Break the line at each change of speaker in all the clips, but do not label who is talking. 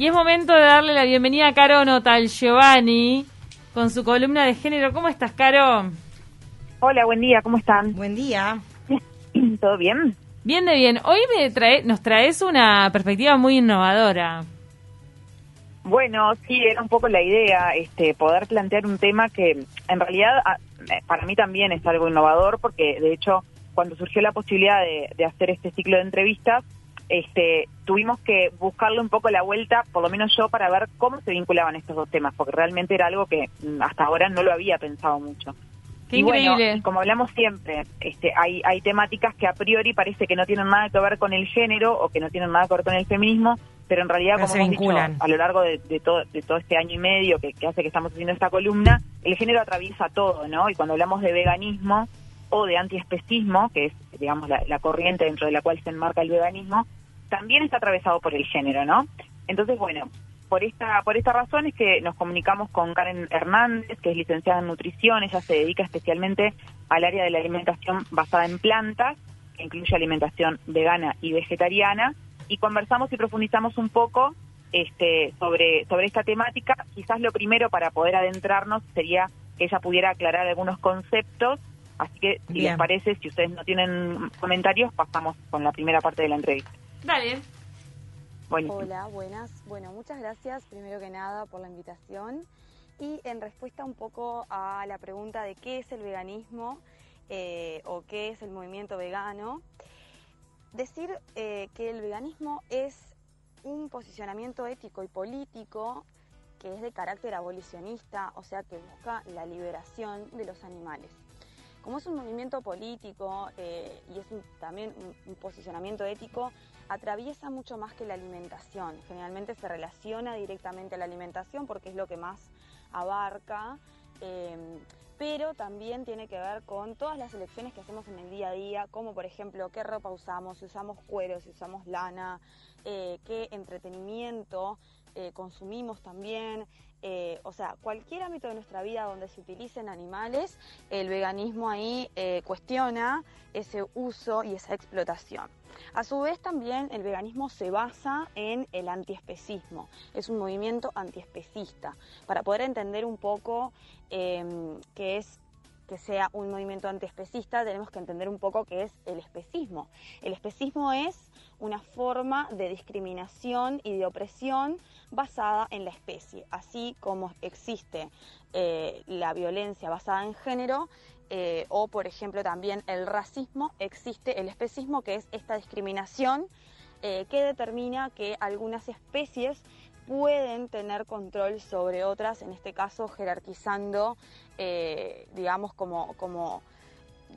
Y es momento de darle la bienvenida a Caro Notal Giovanni con su columna de género. ¿Cómo estás, Caro?
Hola, buen día, ¿cómo están?
Buen día.
¿Todo bien?
Bien de bien. Hoy me trae, nos traes una perspectiva muy innovadora.
Bueno, sí, era un poco la idea, este, poder plantear un tema que en realidad para mí también es algo innovador porque de hecho cuando surgió la posibilidad de, de hacer este ciclo de entrevistas, este, tuvimos que buscarle un poco la vuelta, por lo menos yo, para ver cómo se vinculaban estos dos temas, porque realmente era algo que mm, hasta ahora no lo había pensado mucho.
Qué
y
increíble.
Bueno, como hablamos siempre, este, hay, hay temáticas que a priori parece que no tienen nada que ver con el género o que no tienen nada que ver con el feminismo, pero en realidad,
Pero
como
se
hemos dicho
vinculan.
a lo largo de, de todo, de todo este año y medio que, que hace que estamos haciendo esta columna, el género atraviesa todo, ¿no? Y cuando hablamos de veganismo o de antiespecismo, que es, digamos, la, la corriente dentro de la cual se enmarca el veganismo, también está atravesado por el género, ¿no? Entonces, bueno, por esta por esta razón es que nos comunicamos con Karen Hernández, que es licenciada en nutrición, ella se dedica especialmente al área de la alimentación basada en plantas, que incluye alimentación vegana y vegetariana, y conversamos y profundizamos un poco este, sobre, sobre esta temática. Quizás lo primero para poder adentrarnos sería que ella pudiera aclarar algunos conceptos, así que si les parece, si ustedes no tienen comentarios, pasamos con la primera parte de la entrevista.
Dale.
Hola, buenas. Bueno, muchas gracias primero que nada por la invitación y en respuesta un poco a la pregunta de qué es el veganismo eh, o qué es el movimiento vegano, decir eh, que el veganismo es un posicionamiento ético y político que es de carácter abolicionista, o sea que busca la liberación de los animales. Como es un movimiento político eh, y es también un- posicionamiento ético, atraviesa mucho más que la alimentación. Generalmente se relaciona directamente a la alimentación porque es lo que más abarca, eh, pero también tiene que ver con todas las elecciones que hacemos en el día a día, como por ejemplo qué ropa usamos, si usamos cuero, si usamos lana, eh, qué entretenimiento eh, consumimos también. Eh, o sea, cualquier ámbito de nuestra vida donde se utilicen animales, el veganismo ahí eh, cuestiona ese uso y esa explotación. A su vez también el veganismo se basa en el antiespecismo, es un movimiento antiespecista. Para poder entender un poco eh, qué es que sea un movimiento antiespecista, tenemos que entender un poco qué es el especismo. El especismo es una forma de discriminación y de opresión basada en la especie, así como existe eh, la violencia basada en género, eh, o por ejemplo también el racismo, existe el especismo, que es esta discriminación eh, que determina que algunas especies pueden tener control sobre otras, en este caso jerarquizando, eh, digamos, como, como,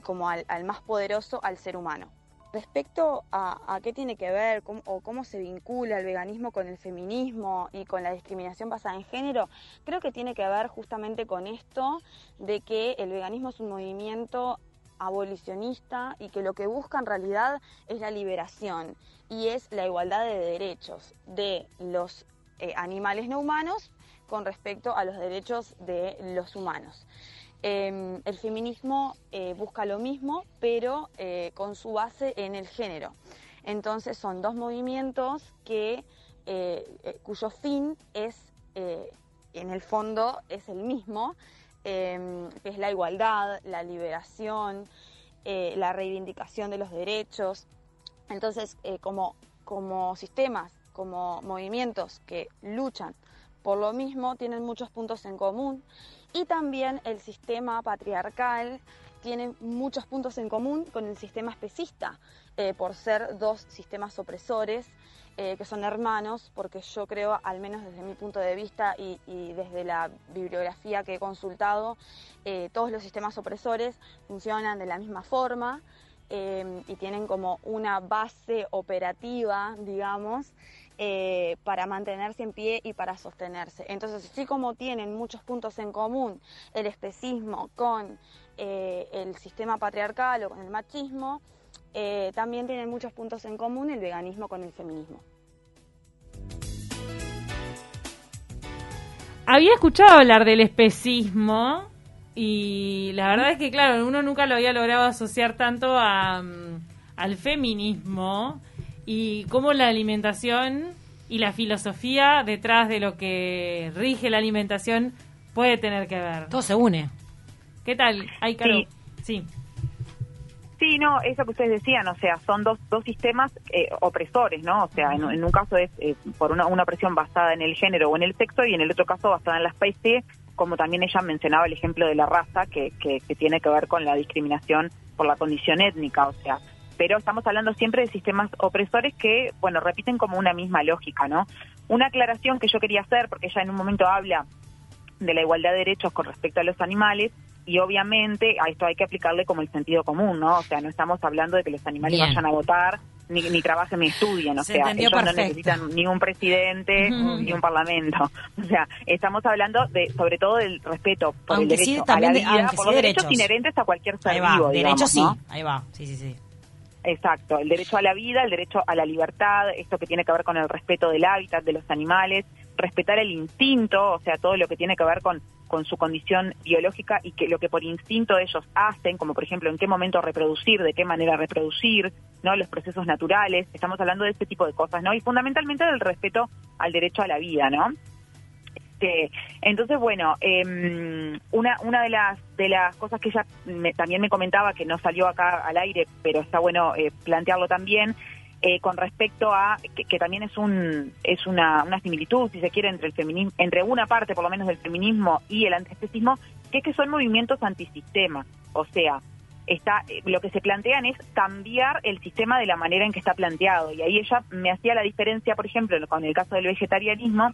como al, más poderoso, al ser humano. Respecto a, qué tiene que ver o cómo se vincula el veganismo con el feminismo y con la discriminación basada en género, creo que tiene que ver justamente con esto de que el veganismo es un movimiento abolicionista y que lo que busca en realidad es la liberación y es la igualdad de derechos de los eh, animales no humanos con respecto a los derechos de los humanos. Eh, el feminismo eh, busca lo mismo, pero eh, con su base en el género. Entonces son dos movimientos que, cuyo fin es, en el fondo, es el mismo, eh, que es la igualdad, la liberación, la reivindicación de los derechos. Entonces, como, como sistemas, como movimientos que luchan por lo mismo, tienen muchos puntos en común. Y también el sistema patriarcal tiene muchos puntos en común con el sistema especista, eh, por ser dos sistemas opresores eh, que son hermanos, porque yo creo, al menos desde mi punto de vista y, desde la bibliografía que he consultado, eh, todos los sistemas opresores funcionan de la misma forma y tienen como una base operativa, digamos, eh, para mantenerse en pie y para sostenerse. Entonces, así como tienen muchos puntos en común el especismo con eh, el sistema patriarcal o con el machismo, eh, también tienen muchos puntos en común el veganismo con el feminismo.
Había escuchado hablar del especismo y la verdad es que, claro, uno nunca lo había logrado asociar tanto a, mm, al feminismo y cómo la alimentación y la filosofía detrás de lo que rige la alimentación puede tener que ver.
Todo se une.
¿Qué tal? Ay, Caro. Sí.
sí. no, eso que ustedes decían, o sea, son dos, dos sistemas eh, opresores, ¿no? O sea, en, un caso es eh, por una, una opresión basada en el género o en el sexo y en el otro caso basada en la especie, como también ella mencionaba el ejemplo de la raza, que, que, que tiene que ver con la discriminación por la condición étnica, o sea, pero estamos hablando siempre de sistemas opresores que, bueno, repiten como una misma lógica, ¿no? Una aclaración que yo quería hacer, porque ella en un momento habla de la igualdad de derechos con respecto a los animales, y obviamente a esto hay que aplicarle como el sentido común, ¿no? O sea, no estamos hablando de que los animales vayan a votar, ni, ni trabajen ni estudien, o sea, ellos no necesitan ni un presidente ni un parlamento. O sea, estamos hablando de sobre todo del respeto por el derecho a la vida, por los derechos. inherentes a cualquier ser vivo,
derechos sí, ahí va, sí, sí, sí.
Exacto, el derecho a la vida, el derecho a la libertad, esto que tiene que ver con el respeto del hábitat de los animales, respetar el instinto, o sea, todo lo que tiene que ver con, con su condición biológica y que lo que por instinto ellos hacen, como por ejemplo en qué momento reproducir, de qué manera reproducir, ¿no? Los procesos naturales, estamos hablando de este tipo de cosas, ¿no? Y fundamentalmente del respeto al derecho a la vida, ¿no? Este, entonces, bueno, em, una, una de las de las cosas que ella también me comentaba, que no salió acá al aire, pero está bueno eh, plantearlo también, eh, con respecto a que, también es un es una, una similitud, si se quiere, entre el feminismo, entre una parte por lo menos del feminismo y el antiespecismo, que es que son movimientos antisistema. O sea, está eh, lo que se plantean es cambiar el sistema de la manera en que está planteado. Y ahí ella me hacía la diferencia, por ejemplo, con el caso del vegetarianismo,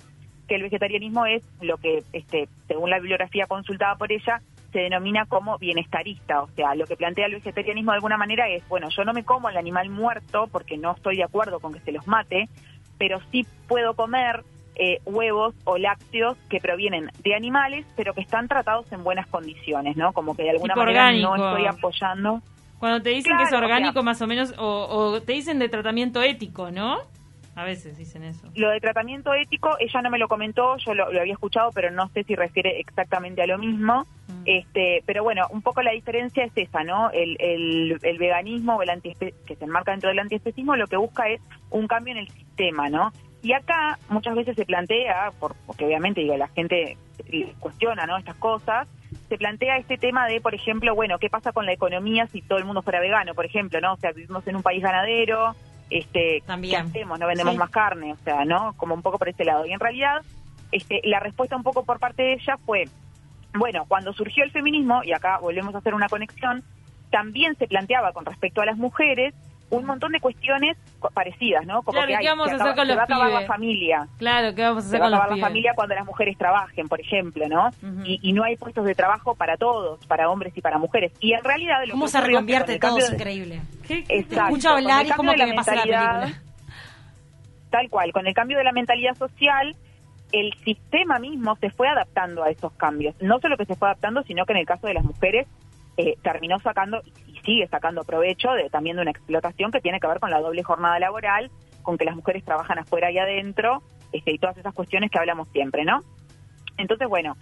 que el vegetarianismo es lo que, este, según la bibliografía consultada por ella, se denomina como bienestarista. O sea, lo que plantea el vegetarianismo de alguna manera es, bueno, yo no me como el animal muerto porque no estoy de acuerdo con que se los mate, pero sí puedo comer eh, huevos o lácteos que provienen de animales, pero que están tratados en buenas condiciones, ¿no? Como que de alguna manera no estoy apoyando.
Cuando te dicen que es orgánico, más o menos, o, o te dicen de tratamiento ético, ¿no? A veces dicen eso.
Lo de tratamiento ético, ella no me lo comentó, yo lo, había escuchado, pero no sé si refiere exactamente a lo mismo. Mm. Este, pero bueno, un poco la diferencia es esa, ¿no? El, el, veganismo o el que se enmarca dentro del antiespecismo lo que busca es un cambio en el sistema, ¿no? Y acá muchas veces se plantea, porque obviamente digo, la gente cuestiona, ¿no? Estas cosas, se plantea este tema de, por ejemplo, bueno, ¿qué pasa con la economía si todo el mundo fuera vegano, por ejemplo, ¿no? O sea, vivimos en un país ganadero, este, También. ¿qué hacemos? No vendemos más carne, o sea, ¿no? Como un poco por ese lado. Y en realidad, este, la respuesta un poco por parte de ella fue, bueno, cuando surgió el feminismo, y acá volvemos a hacer una conexión, también se planteaba con respecto a las mujeres un montón de cuestiones parecidas, ¿no?
Como que, ¿qué vamos a hacer con los
va a acabar la familia.
Claro, ¿qué vamos a hacer
se va a acabar la familia cuando las mujeres trabajen, por ejemplo, ¿no? y, no hay puestos de trabajo para todos, para hombres y para mujeres. Y en realidad...
Lo ¿Cómo se reconvierte todo? Es increíble. escucho hablar y como que me pasa la película.
Tal cual, con el cambio de la mentalidad social, el sistema mismo se fue adaptando a esos cambios. No solo que se fue adaptando, sino que en el caso de las mujeres eh, terminó sacando y sigue sacando provecho de, también de una explotación que tiene que ver con la doble jornada laboral, con que las mujeres trabajan afuera y adentro, este, y todas esas cuestiones que hablamos siempre, ¿no? Entonces, bueno,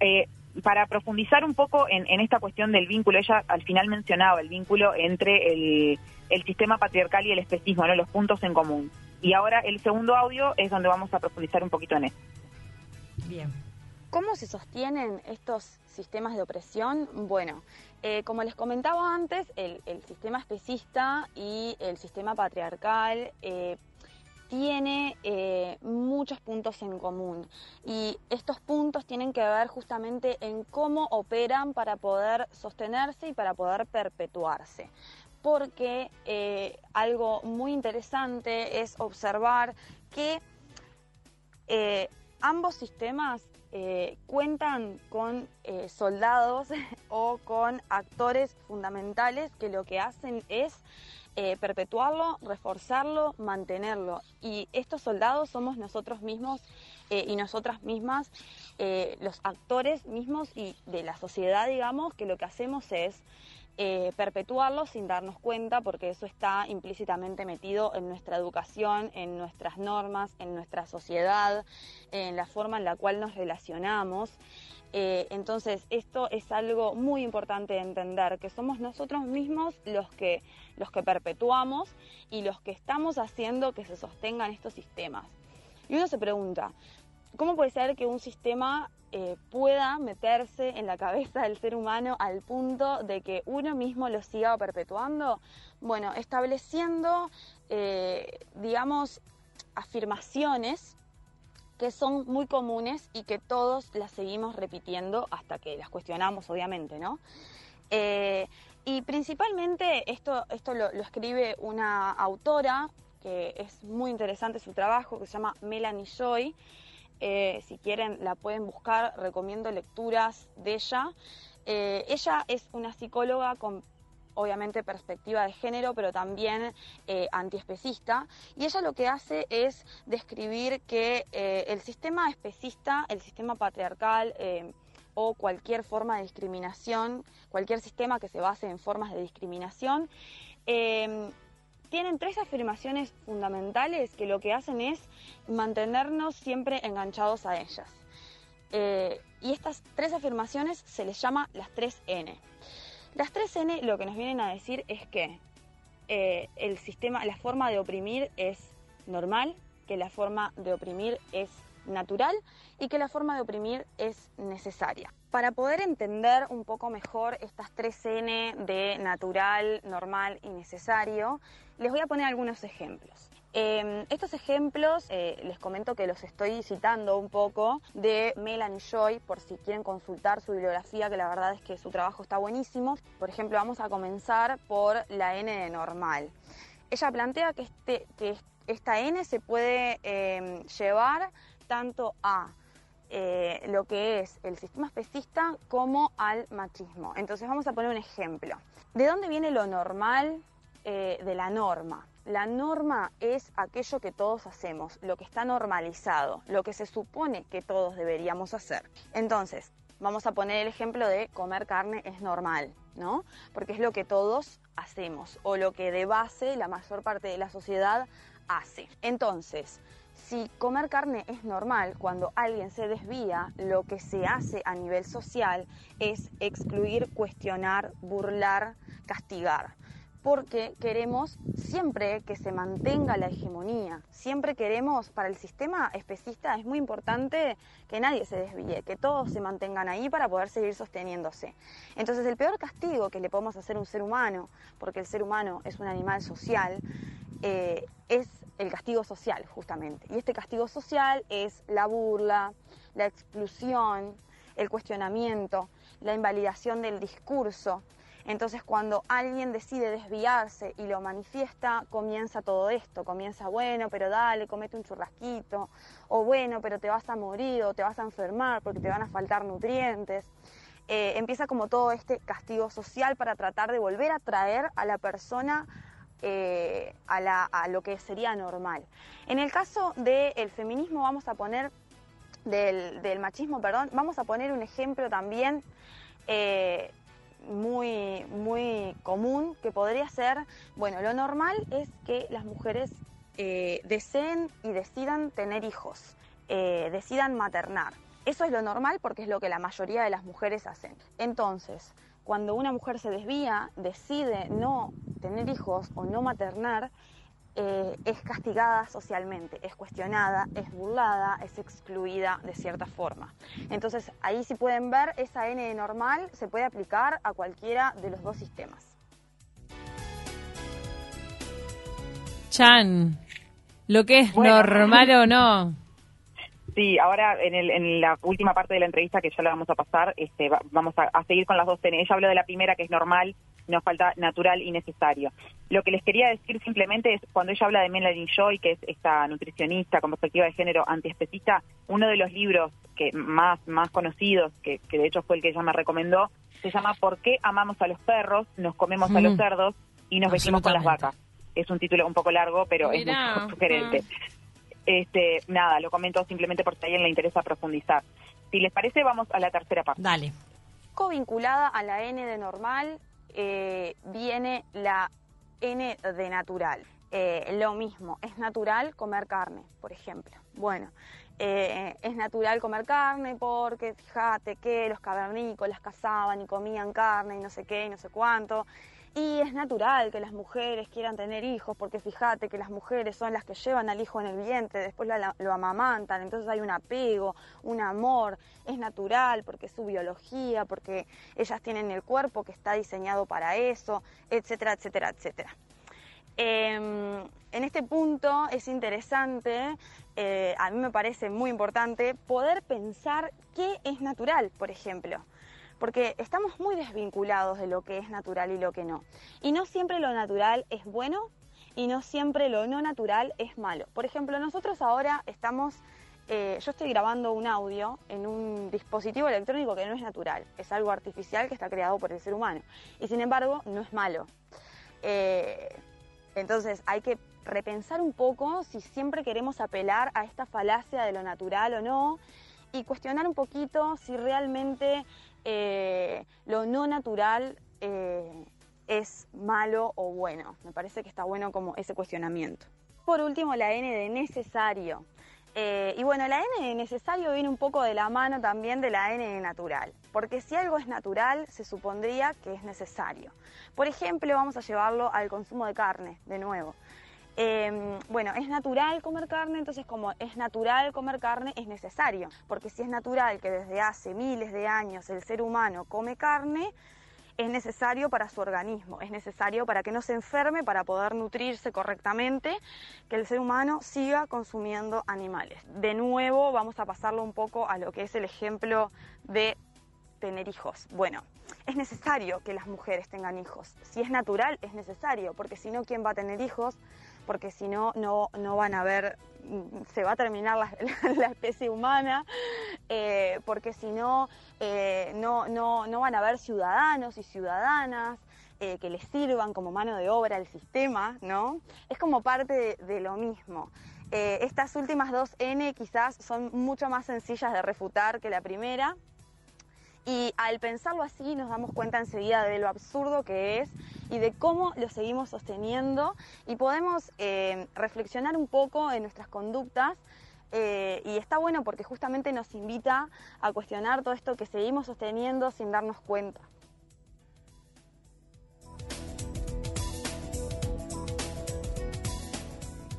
eh, para profundizar un poco en, esta cuestión del vínculo, ella al final mencionaba el vínculo entre el, el sistema patriarcal y el especismo, ¿no? los puntos en común. Y ahora el segundo audio es donde vamos a profundizar un poquito en eso.
Bien. ¿Cómo se sostienen estos sistemas de opresión? Bueno, eh, como les comentaba antes, el, sistema especista y el sistema patriarcal eh, tiene eh, muchos puntos en común y estos puntos tienen que ver justamente en cómo operan para poder sostenerse y para poder perpetuarse porque algo muy interesante es observar que ambos sistemas eh, cuentan con eh, soldados o con actores fundamentales que lo que hacen es eh, perpetuarlo, reforzarlo, mantenerlo. Y estos soldados somos nosotros mismos y nosotras mismas, los actores mismos y de la sociedad, digamos, que lo que hacemos es eh, perpetuarlo sin darnos cuenta porque eso está implícitamente metido en nuestra educación, en nuestras normas, en nuestra sociedad, en la forma en la cual nos relacionamos. Eh, entonces, esto es algo muy importante de entender, que somos nosotros mismos los que, los que perpetuamos y los que estamos haciendo que se sostengan estos sistemas. Y uno se pregunta, ¿cómo puede ser que un sistema eh, pueda meterse en la cabeza del ser humano al punto de que uno mismo lo siga perpetuando? Bueno, estableciendo, eh, digamos, afirmaciones que son muy comunes y que todos las seguimos repitiendo hasta que las cuestionamos, obviamente, ¿no? Eh, y principalmente esto, esto lo, escribe una autora que es muy interesante su trabajo, que se llama Melanie Joy. Eh, si quieren la pueden buscar, recomiendo lecturas de ella. Eh, ella es una psicóloga con obviamente perspectiva de género, pero también eh, antiespecista. Y ella lo que hace es describir que eh, el sistema especista, el sistema patriarcal o cualquier forma de discriminación, cualquier sistema que se base en formas de discriminación, tienen tres afirmaciones fundamentales que lo que hacen es mantenernos siempre enganchados a ellas. y estas tres afirmaciones se les llama las tres N. Las 3N lo que nos vienen a decir es que eh, el sistema, la forma de oprimir es normal, que la forma de oprimir es natural y que la forma de oprimir es necesaria. Para poder entender un poco mejor estas 3N de natural, normal y necesario, les voy a poner algunos ejemplos. Em, estos ejemplos eh, les comento que los estoy citando un poco de Melanie Joy por si quieren consultar su bibliografía, que la verdad es que su trabajo está buenísimo. Por ejemplo, vamos a comenzar por la N de normal. Ella plantea que, este, que esta N se puede em, llevar tanto a eh, lo que es el sistema especista como al machismo. Entonces vamos a poner un ejemplo. ¿De dónde viene lo normal eh, de la norma? La norma es aquello que todos hacemos, lo que está normalizado, lo que se supone que todos deberíamos hacer. Entonces, vamos a poner el ejemplo de comer carne es normal, ¿no? Porque es lo que todos hacemos o lo que de base la mayor parte de la sociedad hace. Entonces, si comer carne es normal, cuando alguien se desvía, lo que se hace a nivel social es excluir, cuestionar, burlar, castigar porque queremos siempre que se mantenga la hegemonía. Siempre queremos, para el sistema especista es muy importante que nadie se desvíe, que todos se mantengan ahí para poder seguir sosteniéndose. Entonces el peor castigo que le podemos hacer a un ser humano, porque el ser humano es un animal social, eh, es el castigo social justamente. Y este castigo social es la burla, la exclusión, el cuestionamiento, la invalidación del discurso. Entonces cuando alguien decide desviarse y lo manifiesta, comienza todo esto, comienza, bueno, pero dale, comete un churrasquito, o bueno, pero te vas a morir o te vas a enfermar porque te van a faltar nutrientes. Eh, empieza como todo este castigo social para tratar de volver a traer a la persona eh, a, lo que sería normal. En el caso del feminismo vamos a poner, del, machismo, perdón, vamos a poner un ejemplo también eh, muy, muy común que podría ser, bueno, lo normal es que las mujeres eh, deseen y decidan tener hijos, eh, decidan maternar. Eso es lo normal porque es lo que la mayoría de las mujeres hacen. Entonces, cuando una mujer se desvía, decide no tener hijos o no maternar, eh, es castigada socialmente, es cuestionada, es burlada, es excluida de cierta forma. Entonces ahí si pueden ver, esa N de normal se puede aplicar a cualquiera de los dos sistemas.
Chan, lo que es normal o no.
Sí, ahora en, el, en, la última parte de la entrevista que ya la vamos a pasar, este, vamos a, a, seguir con las dos N. Ella habló de la primera que es normal nos falta natural y necesario. Lo que les quería decir simplemente es, cuando ella habla de Melanie Joy, que es esta nutricionista con perspectiva de género antiespecista, uno de los libros que más, más conocidos, que, de hecho fue el que ella me recomendó, se llama ¿Por qué amamos a los perros, nos comemos a los cerdos y nos vestimos con las vacas? Es un título un poco largo, pero es muy sugerente. Este, nada, lo comento simplemente porque a alguien le interesa profundizar. Si les parece, vamos a la tercera parte.
Dale.
Vinculada a la N de normal, eh, viene la N de natural. Eh, lo mismo, es natural comer carne, por ejemplo. Bueno, eh, es natural comer carne porque fíjate que los cavernícolas cazaban y comían carne y no sé qué y no sé cuánto. Y es natural que las mujeres quieran tener hijos, porque fíjate que las mujeres son las que llevan al hijo en el vientre, después lo, amamantan, entonces hay un apego, un amor, es natural porque es su biología, porque ellas tienen el cuerpo que está diseñado para eso, etcétera, etcétera, etcétera. Em, en este punto es interesante, eh, a mí me parece muy importante, poder pensar qué es natural, por ejemplo porque estamos muy desvinculados de lo que es natural y lo que no. Y no siempre lo natural es bueno y no siempre lo no natural es malo. Por ejemplo, nosotros ahora estamos, eh, yo estoy grabando un audio en un dispositivo electrónico que no es natural, es algo artificial que está creado por el ser humano y sin embargo no es malo. Eh, entonces hay que repensar un poco si siempre queremos apelar a esta falacia de lo natural o no y cuestionar un poquito si realmente eh, lo no natural eh, es malo o bueno. Me parece que está bueno como ese cuestionamiento. Por último, la N de necesario. Eh, y bueno, la N de necesario viene un poco de la mano también de la N de natural, porque si algo es natural, se supondría que es necesario. Por ejemplo, vamos a llevarlo al consumo de carne, de nuevo. Em, bueno, es natural comer carne, entonces como es natural comer carne, es necesario, porque si es natural que desde hace miles de años el ser humano come carne, es necesario para su organismo, es necesario para que no se enferme, para poder nutrirse correctamente, que el ser humano siga consumiendo animales. De nuevo vamos a pasarlo un poco a lo que es el ejemplo de tener hijos. Bueno, es necesario que las mujeres tengan hijos. Si es natural, es necesario, porque si no, ¿quién va a tener hijos? Porque si no, no, van a ver, se va a terminar la, especie humana, eh, porque si no, eh, no, no, no van a haber ciudadanos y ciudadanas. Eh, que les sirvan como mano de obra al sistema, ¿no? Es como parte de, lo mismo. estas últimas dos N quizás son mucho más sencillas de refutar que la primera, y al pensarlo así nos damos cuenta enseguida de lo absurdo que es y de cómo lo seguimos sosteniendo y podemos eh, reflexionar un poco en nuestras conductas eh, y está bueno porque justamente nos invita a cuestionar todo esto que seguimos sosteniendo sin darnos cuenta.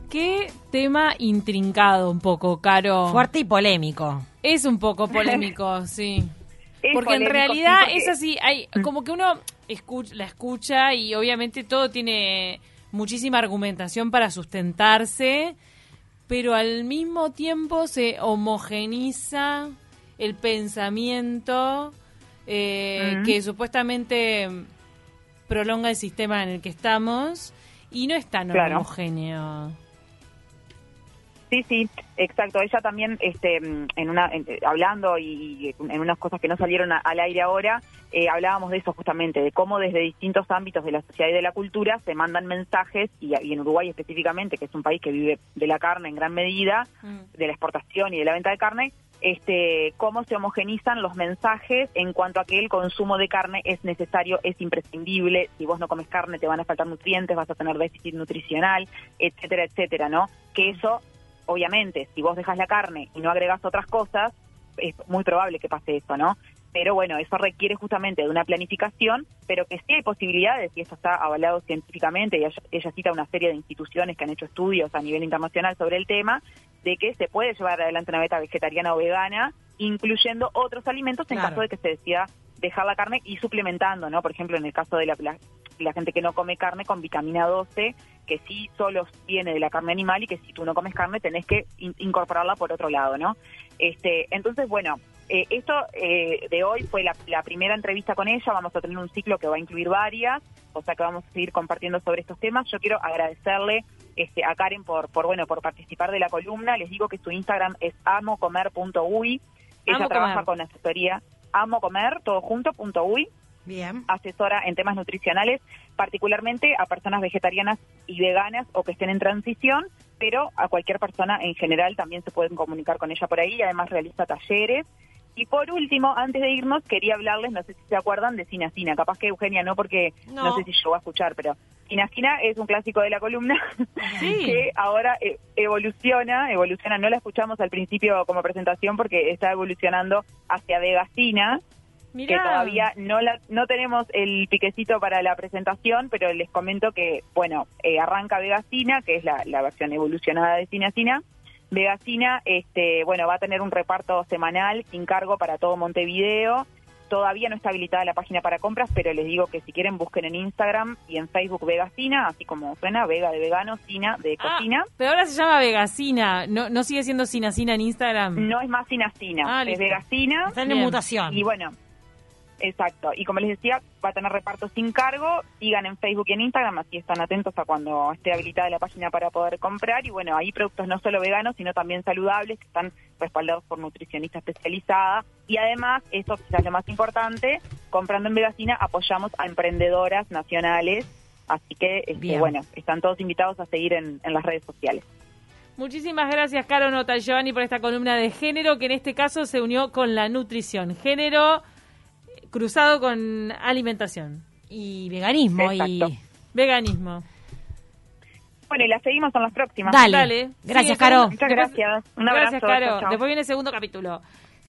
Qué tema intrincado un poco, Caro.
Fuerte y polémico.
Es un poco polémico, sí porque en realidad es así, hay mm. como que uno escucha, la escucha y obviamente todo tiene muchísima argumentación para sustentarse, pero al mismo tiempo se homogeniza el pensamiento eh, que supuestamente prolonga el sistema en el que estamos y no es tan homogéneo.
Sí, sí, exacto. Ella también, este, en una, hablando y en unas cosas que no salieron al aire ahora, eh, hablábamos de eso justamente, de cómo desde distintos ámbitos de la sociedad y de la cultura se mandan mensajes, y, en Uruguay específicamente, que es un país que vive de la carne en gran medida, mm. de la exportación y de la venta de carne, este, cómo se homogenizan los mensajes en cuanto a que el consumo de carne es necesario, es imprescindible, si vos no comes carne te van a faltar nutrientes, vas a tener déficit nutricional, etcétera, etcétera, ¿no? Que eso obviamente, si vos dejas la carne y no agregas otras cosas, es muy probable que pase eso, ¿no? Pero bueno, eso requiere justamente de una planificación, pero que sí hay posibilidades, y eso está avalado científicamente, y ella, cita una serie de instituciones que han hecho estudios a nivel internacional sobre el tema, de que se puede llevar adelante una dieta vegetariana o vegana, incluyendo otros alimentos en caso de que se decida dejar la carne y suplementando, ¿no? Por ejemplo, en el caso de la, la, gente que no come carne con vitamina 12, que sí solo viene de la carne animal y que si tú no comes carne tenés que incorporarla por otro lado, ¿no? Este, entonces, bueno, eh, esto eh, de hoy fue la, primera entrevista con ella, vamos a tener un ciclo que va a incluir varias, o sea que vamos a seguir compartiendo sobre estos temas. Yo quiero agradecerle este, a Karen por, por, bueno, por participar de la columna. Les digo que su Instagram es amocomer.uy. Ella trabaja con asesoría amo comer, todo junto, punto uy. Bien. Asesora en temas nutricionales, particularmente a personas vegetarianas y veganas o que estén en transición, pero a cualquier persona en general también se pueden comunicar con ella por ahí. Además realiza talleres y por último, antes de irnos, quería hablarles, no sé si se acuerdan, de Sinacina. Capaz que Eugenia no, porque no, sé si yo voy a escuchar, pero Sinacina es un clásico de la columna que ahora eh, evoluciona, evoluciona, no la escuchamos al principio como presentación porque está evolucionando hacia Que todavía no la, no tenemos el piquecito para la presentación, pero les comento que, bueno, eh, arranca Vegacina, que es la, la versión evolucionada de Cinacina. Vegacina, este, bueno, va a tener un reparto semanal sin cargo para todo Montevideo. Todavía no está habilitada la página para compras, pero les digo que si quieren busquen en Instagram y en Facebook Vegacina, así como suena, Vega de vegano, Cina de ah, cocina.
pero ahora se llama Vegacina, ¿no, no sigue siendo Cinacina en Instagram?
No es más Cinacina, ah, es Vegacina.
Está en mutación.
Y bueno, Exacto, y como les decía, va a tener reparto sin cargo, sigan en Facebook y en Instagram, así están atentos a cuando esté habilitada la página para poder comprar, y bueno, hay productos no solo veganos, sino también saludables, que están respaldados por nutricionistas especializadas, y además, esto quizás lo más importante, comprando en Vegacina apoyamos a emprendedoras nacionales, así que, este, bueno, están todos invitados a seguir en, en las redes sociales.
Muchísimas gracias, Caro Nota Giovanni, por esta columna de género, que en este caso se unió con la nutrición. Género cruzado con alimentación.
Y veganismo y
veganismo.
Bueno, y las seguimos en las próximas.
Dale. Gracias, Caro.
Muchas gracias.
Un abrazo. Gracias, Caro. Después viene el segundo capítulo.